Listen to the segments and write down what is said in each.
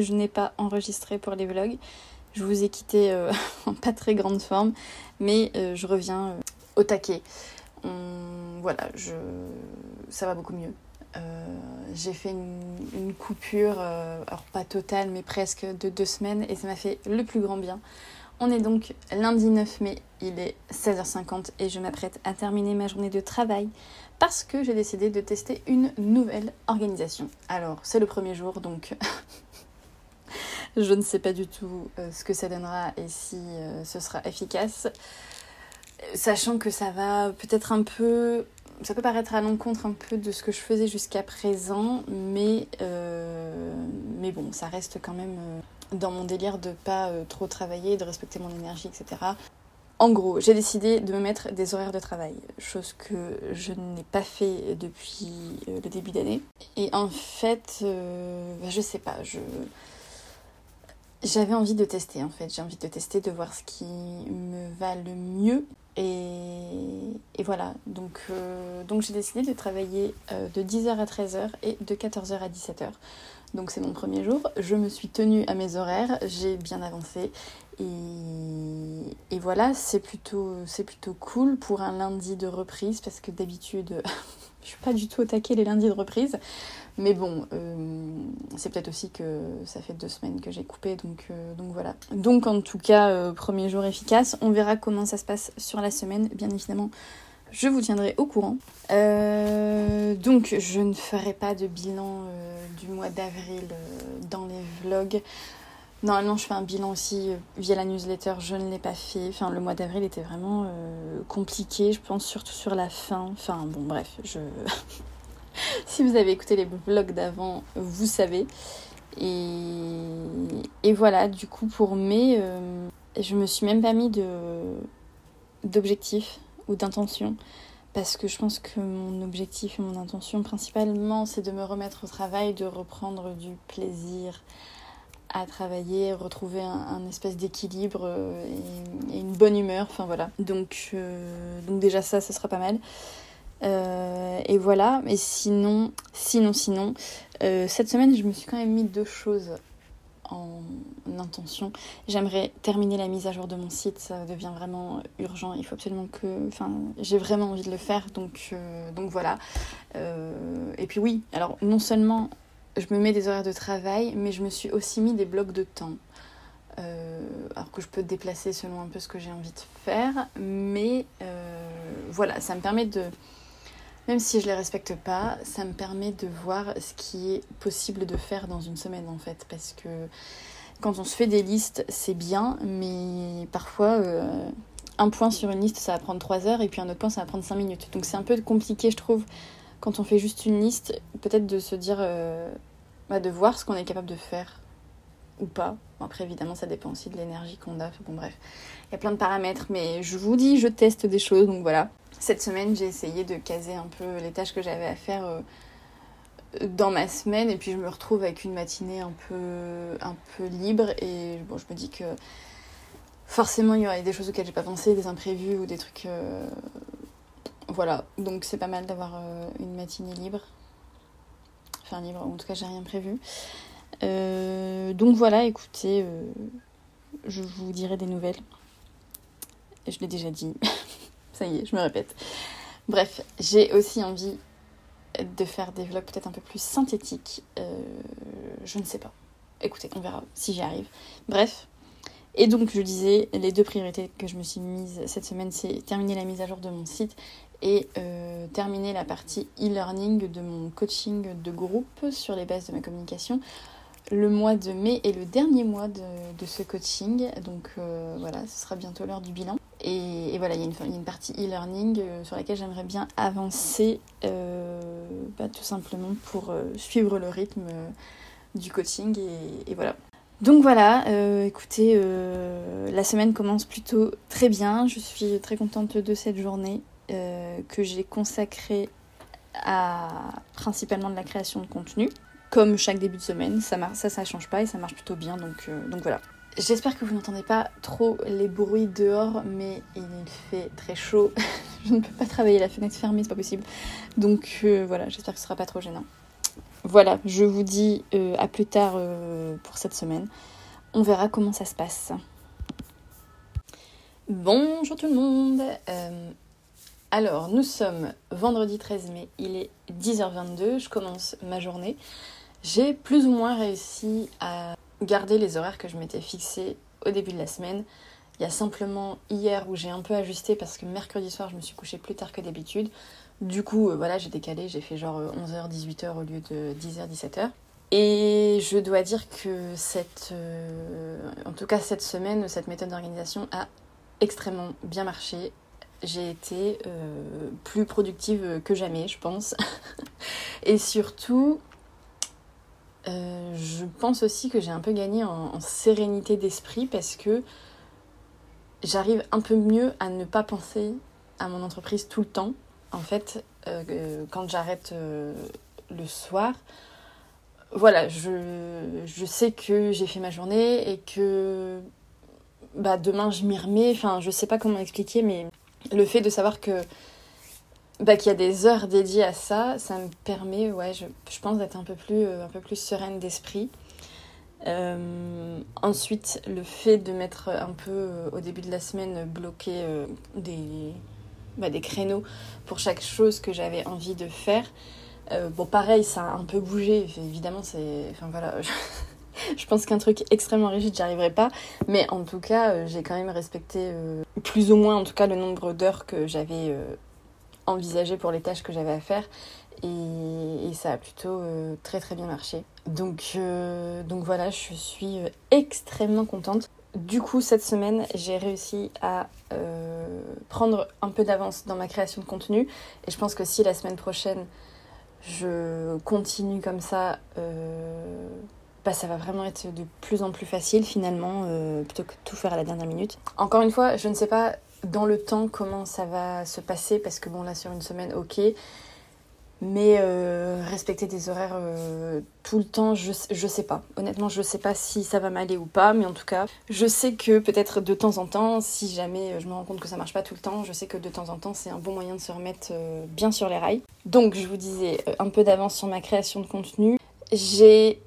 je n'ai pas enregistré pour les vlogs. Je vous ai quitté euh, en pas très grande forme, mais euh, je reviens au taquet. Voilà, ça va beaucoup mieux. J'ai fait une, coupure, alors pas totale, mais presque de deux semaines, et ça m'a fait le plus grand bien. On est donc lundi 9 mai, il est 16h50 et je m'apprête à terminer ma journée de travail parce que j'ai décidé de tester une nouvelle organisation. Alors, c'est le premier jour, donc je ne sais pas du tout euh, ce que ça donnera et si euh, ce sera efficace. Sachant que ça va peut-être un peu... Ça peut paraître à l'encontre un peu de ce que je faisais jusqu'à présent, mais, euh, mais bon, ça reste quand même dans mon délire de pas trop travailler, de respecter mon énergie, etc. En gros, j'ai décidé de me mettre des horaires de travail, chose que je n'ai pas fait depuis le début d'année. Et en fait, bah, je sais pas, je j'avais envie de tester en fait, j'ai envie de tester, de voir ce qui me va le mieux. Et, voilà, donc, euh, donc j'ai décidé de travailler de 10h à 13h et de 14h à 17h. Donc c'est mon premier jour, je me suis tenue à mes horaires, j'ai bien avancé et, voilà, c'est plutôt, cool pour un lundi de reprise parce que d'habitude, je suis pas du tout au taquet les lundis de reprise. Mais bon, euh, c'est peut-être aussi que ça fait deux semaines que j'ai coupé, donc, euh, voilà. Donc en tout cas, euh, premier jour efficace. On verra comment ça se passe sur la semaine. Bien évidemment, je vous tiendrai au courant. donc je ne ferai pas de bilan du mois d'avril dans les vlogs. Normalement, je fais un bilan aussi euh, via la newsletter. Je ne l'ai pas fait. Enfin, le mois d'avril était vraiment euh, compliqué, je pense, surtout sur la fin. Enfin, bon, bref, je. si vous avez écouté les vlogs d'avant, vous savez. Et, et voilà, du coup, pour mai, euh, je me suis même pas mis de d'objectif ou d'intention parce que je pense que mon objectif et mon intention principalement c'est de me remettre au travail, de reprendre du plaisir à travailler, retrouver un, espèce d'équilibre euh, et, une bonne humeur. Enfin voilà. Donc, euh, donc déjà ça, ça sera pas mal. Euh, et voilà. Et sinon, sinon, sinon, cette semaine, je me suis quand même mis deux choses en intention. J'aimerais terminer la mise à jour de mon site, ça devient vraiment urgent. Il faut absolument que. J'ai vraiment envie de le faire, donc, donc voilà. et puis oui, alors non seulement je me mets des horaires de travail, mais je me suis aussi mis des blocs de temps. Euh, alors que je peux déplacer selon un peu ce que j'ai envie de faire. Mais euh, voilà, ça me permet de, même si je les respecte pas, ça me permet de voir ce qui est possible de faire dans une semaine en fait. Parce que quand on se fait des listes, c'est bien, mais parfois euh, un point sur une liste ça va prendre 3 heures et puis un autre point ça va prendre 5 minutes. Donc c'est un peu compliqué, je trouve, quand on fait juste une liste, peut-être de se dire, euh, bah, de voir ce qu'on est capable de faire ou pas. Après, évidemment, ça dépend aussi de l'énergie qu'on a. Bon, bref, il y a plein de paramètres, mais je vous dis, je teste des choses, donc voilà. Cette semaine, j'ai essayé de caser un peu les tâches que j'avais à faire euh, dans ma semaine, et puis je me retrouve avec une matinée un peu, un peu libre, et bon, je me dis que forcément, il y aurait des choses auxquelles j'ai pas pensé, des imprévus ou des trucs euh, voilà, donc c'est pas mal d'avoir euh, une matinée libre. Enfin libre, en tout cas j'ai rien prévu. Donc voilà, écoutez, je vous dirai des nouvelles. Je l'ai déjà dit. Ça y est, je me répète. Bref, j'ai aussi envie de faire des vlogs peut-être un peu plus synthétiques. je ne sais pas. Écoutez, on verra si j'y arrive. Bref. Et donc, je disais, les deux priorités que je me suis mise cette semaine, c'est terminer la mise à jour de mon site et euh, terminer la partie e-learning de mon coaching de groupe sur les bases de ma communication. Le mois de mai est le dernier mois de, ce coaching, donc euh, voilà, ce sera bientôt l'heure du bilan. Et, voilà, il y, a une, partie e-learning euh, sur laquelle j'aimerais bien avancer, bah, tout simplement pour suivre le rythme du coaching, et, voilà. Donc voilà, écoutez, la semaine commence plutôt très bien, je suis très contente de cette journée que j'ai consacrée à principalement de la création de contenu. Comme chaque début de semaine, ça, ça, ça change pas et ça marche plutôt bien, donc, euh, donc voilà. J'espère que vous n'entendez pas trop les bruits dehors, mais il fait très chaud. je ne peux pas travailler la fenêtre fermée, c'est pas possible. Donc euh, voilà, j'espère que ce sera pas trop gênant. Voilà, je vous dis euh, à plus tard pour cette semaine. On verra comment ça se passe. Bonjour tout le monde. Alors, nous sommes vendredi 13 mai, il est 10h22, je commence ma journée. J'ai plus ou moins réussi à garder les horaires que je m'étais fixés au début de la semaine. Il y a simplement hier où j'ai un peu ajusté parce que mercredi soir je me suis couchée plus tard que d'habitude. Du coup, euh, voilà, j'ai décalé, j'ai fait genre 11h, 18h au lieu de 10h, 17h. Et je dois dire que cette, euh, en tout cas cette semaine, cette méthode d'organisation a extrêmement bien marché j'ai été euh, plus productive que jamais, je pense. et surtout, euh, je pense aussi que j'ai un peu gagné en, sérénité d'esprit parce que j'arrive un peu mieux à ne pas penser à mon entreprise tout le temps. En fait, euh, quand j'arrête le soir, voilà, je, je sais que j'ai fait ma journée et que bah, demain je m'y remets. Enfin, je sais pas comment expliquer, mais le fait de savoir que bah, qu'il y a des heures dédiées à ça, ça me permet, ouais, je, pense, d'être un peu plus, euh, sereine d'esprit. Euh, ensuite, le fait de mettre un peu euh, au début de la semaine bloqué des, bah, des créneaux pour chaque chose que j'avais envie de faire. bon, pareil, ça a un peu bougé. Évidemment, c'est. Enfin voilà. je pense qu'un truc extrêmement rigide, j'y arriverai pas. Mais en tout cas, euh, j'ai quand même respecté euh, plus ou moins, en tout cas, le nombre d'heures que j'avais euh, envisagé pour les tâches que j'avais à faire. Et, ça a plutôt très très bien marché. Donc, donc voilà, je suis extrêmement contente. Du coup, cette semaine, j'ai réussi à prendre un peu d'avance dans ma création de contenu. Et je pense que si la semaine prochaine, je continue comme ça, bah, ça va vraiment être de plus en plus facile finalement, euh, plutôt que tout faire à la dernière minute. Encore une fois, je ne sais pas dans le temps comment ça va se passer, parce que bon là sur une semaine, ok. Mais euh, respecter des horaires euh, tout le temps, je, je sais pas. Honnêtement, je sais pas si ça va m'aller ou pas, mais en tout cas, je sais que peut-être de temps en temps, si jamais je me rends compte que ça marche pas tout le temps, je sais que de temps en temps, c'est un bon moyen de se remettre bien sur les rails. Donc, je vous disais un peu d'avance sur ma création de contenu. J'ai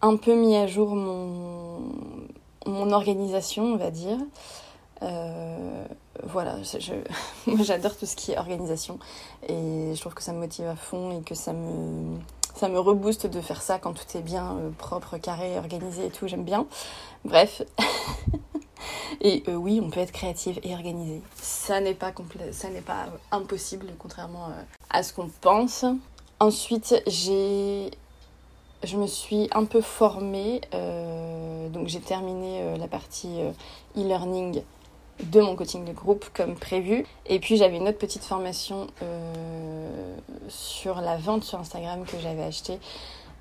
un peu mis à jour mon, mon organisation, on va dire. Euh, voilà, moi j'adore tout ce qui est organisation et je trouve que ça me motive à fond et que ça me, ça me rebooste de faire ça quand tout est bien euh, propre, carré, organisé et tout, j'aime bien. Bref. et oui, on peut être créative et organisée. Ça n'est pas, ça n'est pas impossible, contrairement à ce qu'on pense. Ensuite, j'ai je me suis un peu formée, euh, donc j'ai terminé euh, la partie euh, e-learning de mon coaching de groupe comme prévu. Et puis j'avais une autre petite formation sur la vente sur Instagram que j'avais acheté,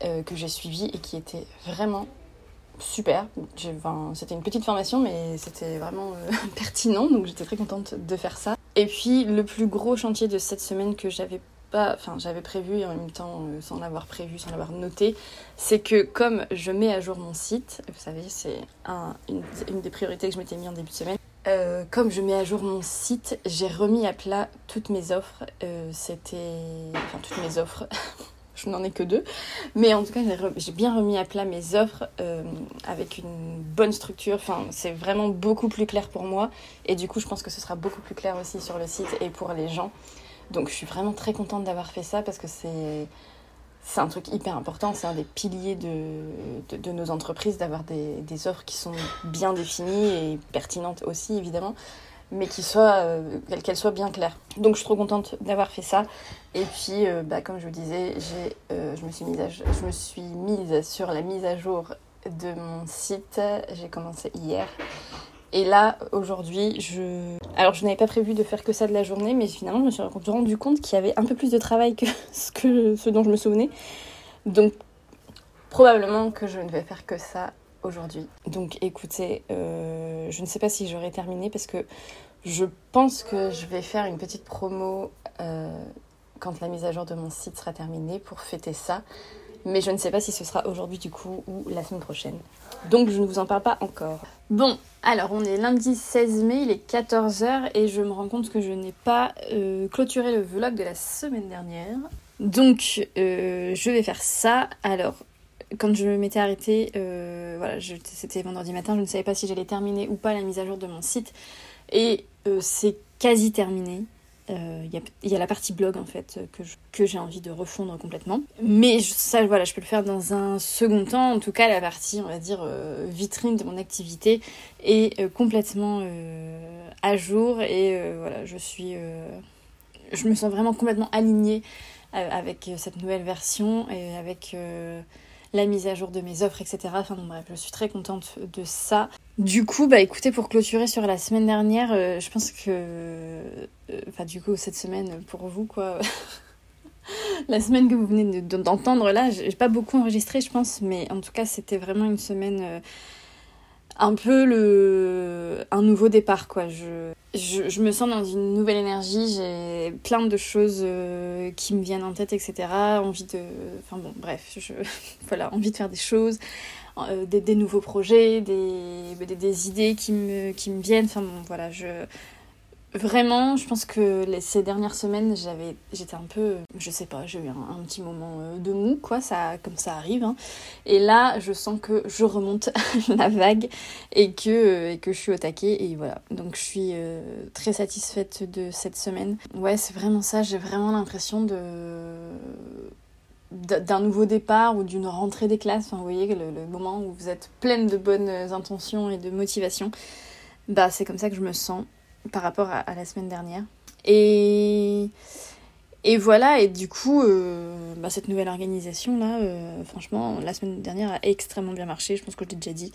que j'ai suivie et qui était vraiment super. C'était une petite formation, mais c'était vraiment pertinent, donc j'étais très contente de faire ça. Et puis le plus gros chantier de cette semaine que j'avais enfin j'avais prévu et en même temps euh, sans l'avoir prévu, sans l'avoir noté, c'est que comme je mets à jour mon site, vous savez c'est une, des priorités que je m'étais mis en début de semaine, euh, comme je mets à jour mon site, j'ai remis à plat toutes mes offres. Euh, c'était. Enfin, toutes mes offres. je n'en ai que deux. Mais en tout cas, j'ai bien remis à plat mes offres avec une bonne structure. Enfin, c'est vraiment beaucoup plus clair pour moi. Et du coup, je pense que ce sera beaucoup plus clair aussi sur le site et pour les gens. Donc je suis vraiment très contente d'avoir fait ça parce que c'est un truc hyper important, c'est un des piliers de, de, nos entreprises d'avoir des, des, offres qui sont bien définies et pertinentes aussi évidemment. mais qui soit, qu'elle soit bien claire. Donc je suis trop contente d'avoir fait ça. Et puis, bah, comme je vous disais, je, me suis mise je me suis mise sur la mise à jour de mon site. J'ai commencé hier. Et là, aujourd'hui, je... Alors, je n'avais pas prévu de faire que ça de la journée, mais finalement, je me suis rendu compte qu'il y avait un peu plus de travail que ce, dont je me souvenais. Donc, probablement que je ne vais faire que ça aujourd'hui. Donc, écoutez, euh, je ne sais pas si j'aurai terminé parce que je pense que je vais faire une petite promo euh, quand la mise à jour de mon site sera terminée pour fêter ça mais je ne sais pas si ce sera aujourd'hui du coup ou la semaine prochaine. Donc je ne vous en parle pas encore. Bon, alors on est lundi 16 mai, il est 14h et je me rends compte que je n'ai pas euh, clôturé le vlog de la semaine dernière. Donc euh, je vais faire ça. Alors quand je m'étais arrêtée, euh, voilà, c'était vendredi matin, je ne savais pas si j'allais terminer ou pas la mise à jour de mon site. Et c'est quasi terminé. Il euh, y, a la partie blog en fait que, que j'ai envie de refondre complètement. Mais ça, voilà, je peux le faire dans un second temps. En tout cas, la partie, on va dire, euh, vitrine de mon activité est euh, complètement à jour et voilà, je suis, je me sens vraiment complètement alignée avec cette nouvelle version et avec la mise à jour de mes offres, etc. Enfin bon bref, je suis très contente de ça. Du coup, bah écoutez, pour clôturer sur la semaine dernière, euh, je pense que... Euh, enfin du coup, cette semaine, pour vous, quoi... la semaine que vous venez d'entendre là, j'ai pas beaucoup enregistré, je pense, mais en tout cas, c'était vraiment une semaine... Euh, un peu le un nouveau départ quoi. Je, je, je me sens dans une nouvelle énergie j'ai plein de choses euh, qui me viennent en tête etc envie de enfin bon bref je voilà envie de faire des choses euh, des, des, nouveaux projets des, des, idées qui me qui me viennent. Enfin bon voilà je Vraiment, je pense que ces dernières semaines, j'avais, j'étais un peu, je sais pas, j'ai eu un, petit moment euh, de mou, quoi, ça, comme ça arrive. Hein. Et là, je sens que je remonte la vague et que, euh, et que je suis au taquet. Et voilà, donc je suis euh, très satisfaite de cette semaine. Ouais, c'est vraiment ça, j'ai vraiment l'impression de d'un nouveau départ ou d'une rentrée des classes. Enfin, vous voyez, le, le moment où vous êtes pleine de bonnes intentions et de motivation. Bah, c'est comme ça que je me sens par rapport à, la semaine dernière. Et, voilà, et du coup, euh, bah, cette nouvelle organisation là, euh, franchement, la semaine dernière a extrêmement bien marché, je pense que je l'ai déjà dit.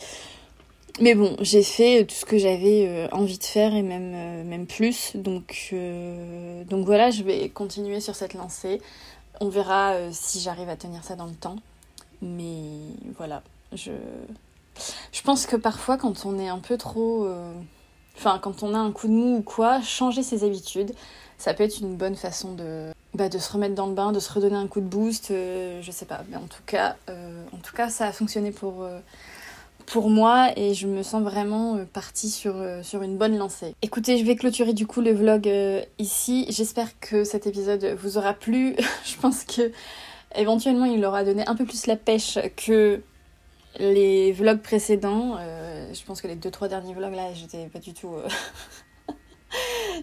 Mais bon, j'ai fait tout ce que j'avais euh, envie de faire et même, même plus. Donc, voilà, je vais continuer sur cette lancée. On verra si j'arrive à tenir ça dans le temps. Mais voilà, je pense que parfois quand on est un peu trop enfin quand on a un coup de mou ou quoi, changer ses habitudes, ça peut être une bonne façon de, bah, de se remettre dans le bain, de se redonner un coup de boost, euh, je sais pas. Mais en tout cas, euh, en tout cas ça a fonctionné pour, euh, moi et je me sens vraiment partie sur, sur une bonne lancée. Écoutez, je vais clôturer du coup le vlog ici. J'espère que cet épisode vous aura plu. je pense que éventuellement il aura donné un peu plus la pêche que les vlogs précédents, euh, je pense que les deux trois derniers vlogs là, j'étais pas du tout. Euh...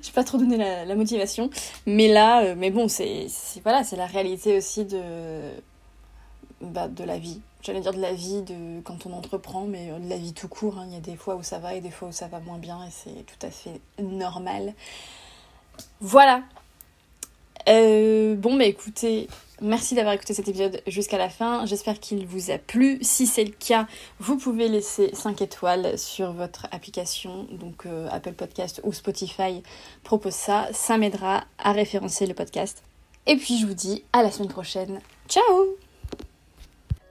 J'ai pas trop donné la, motivation, mais là, euh, mais bon, c'est c'est la réalité aussi de bah, de la vie. J'allais dire de la vie de quand on entreprend, mais euh, de la vie tout court. Hein. Il y a des fois où ça va et des fois où ça va moins bien, et c'est tout à fait normal. Voilà. bon, bah écoutez, Merci d'avoir écouté cet épisode jusqu'à la fin. J'espère qu'il vous a plu. Si c'est le cas, vous pouvez laisser 5 étoiles sur votre application, donc euh, Apple Podcast ou Spotify propose ça. Ça m'aidera à référencer le podcast. Et puis je vous dis à la semaine prochaine. Ciao